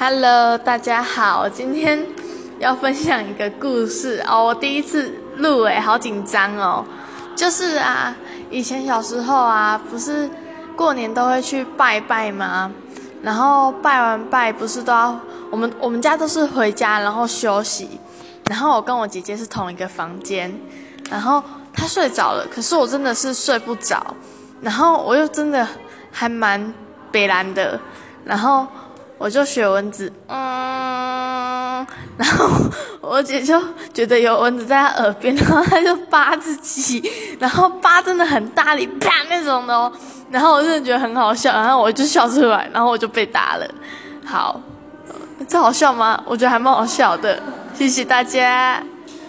Hello，大家好，今天要分享一个故事哦。我第一次录诶，好紧张哦。就是啊，以前小时候啊，不是过年都会去拜拜吗？然后拜完拜，不是都要我们我们家都是回家然后休息。然后我跟我姐姐是同一个房间，然后她睡着了，可是我真的是睡不着。然后我又真的还蛮悲蓝的，然后。我就学蚊子，嗯，然后我姐就觉得有蚊子在她耳边，然后她就扒自己，然后扒真的很大力，啪那种的哦，然后我真的觉得很好笑，然后我就笑出来，然后我就被打了。好，这好笑吗？我觉得还蛮好笑的，谢谢大家。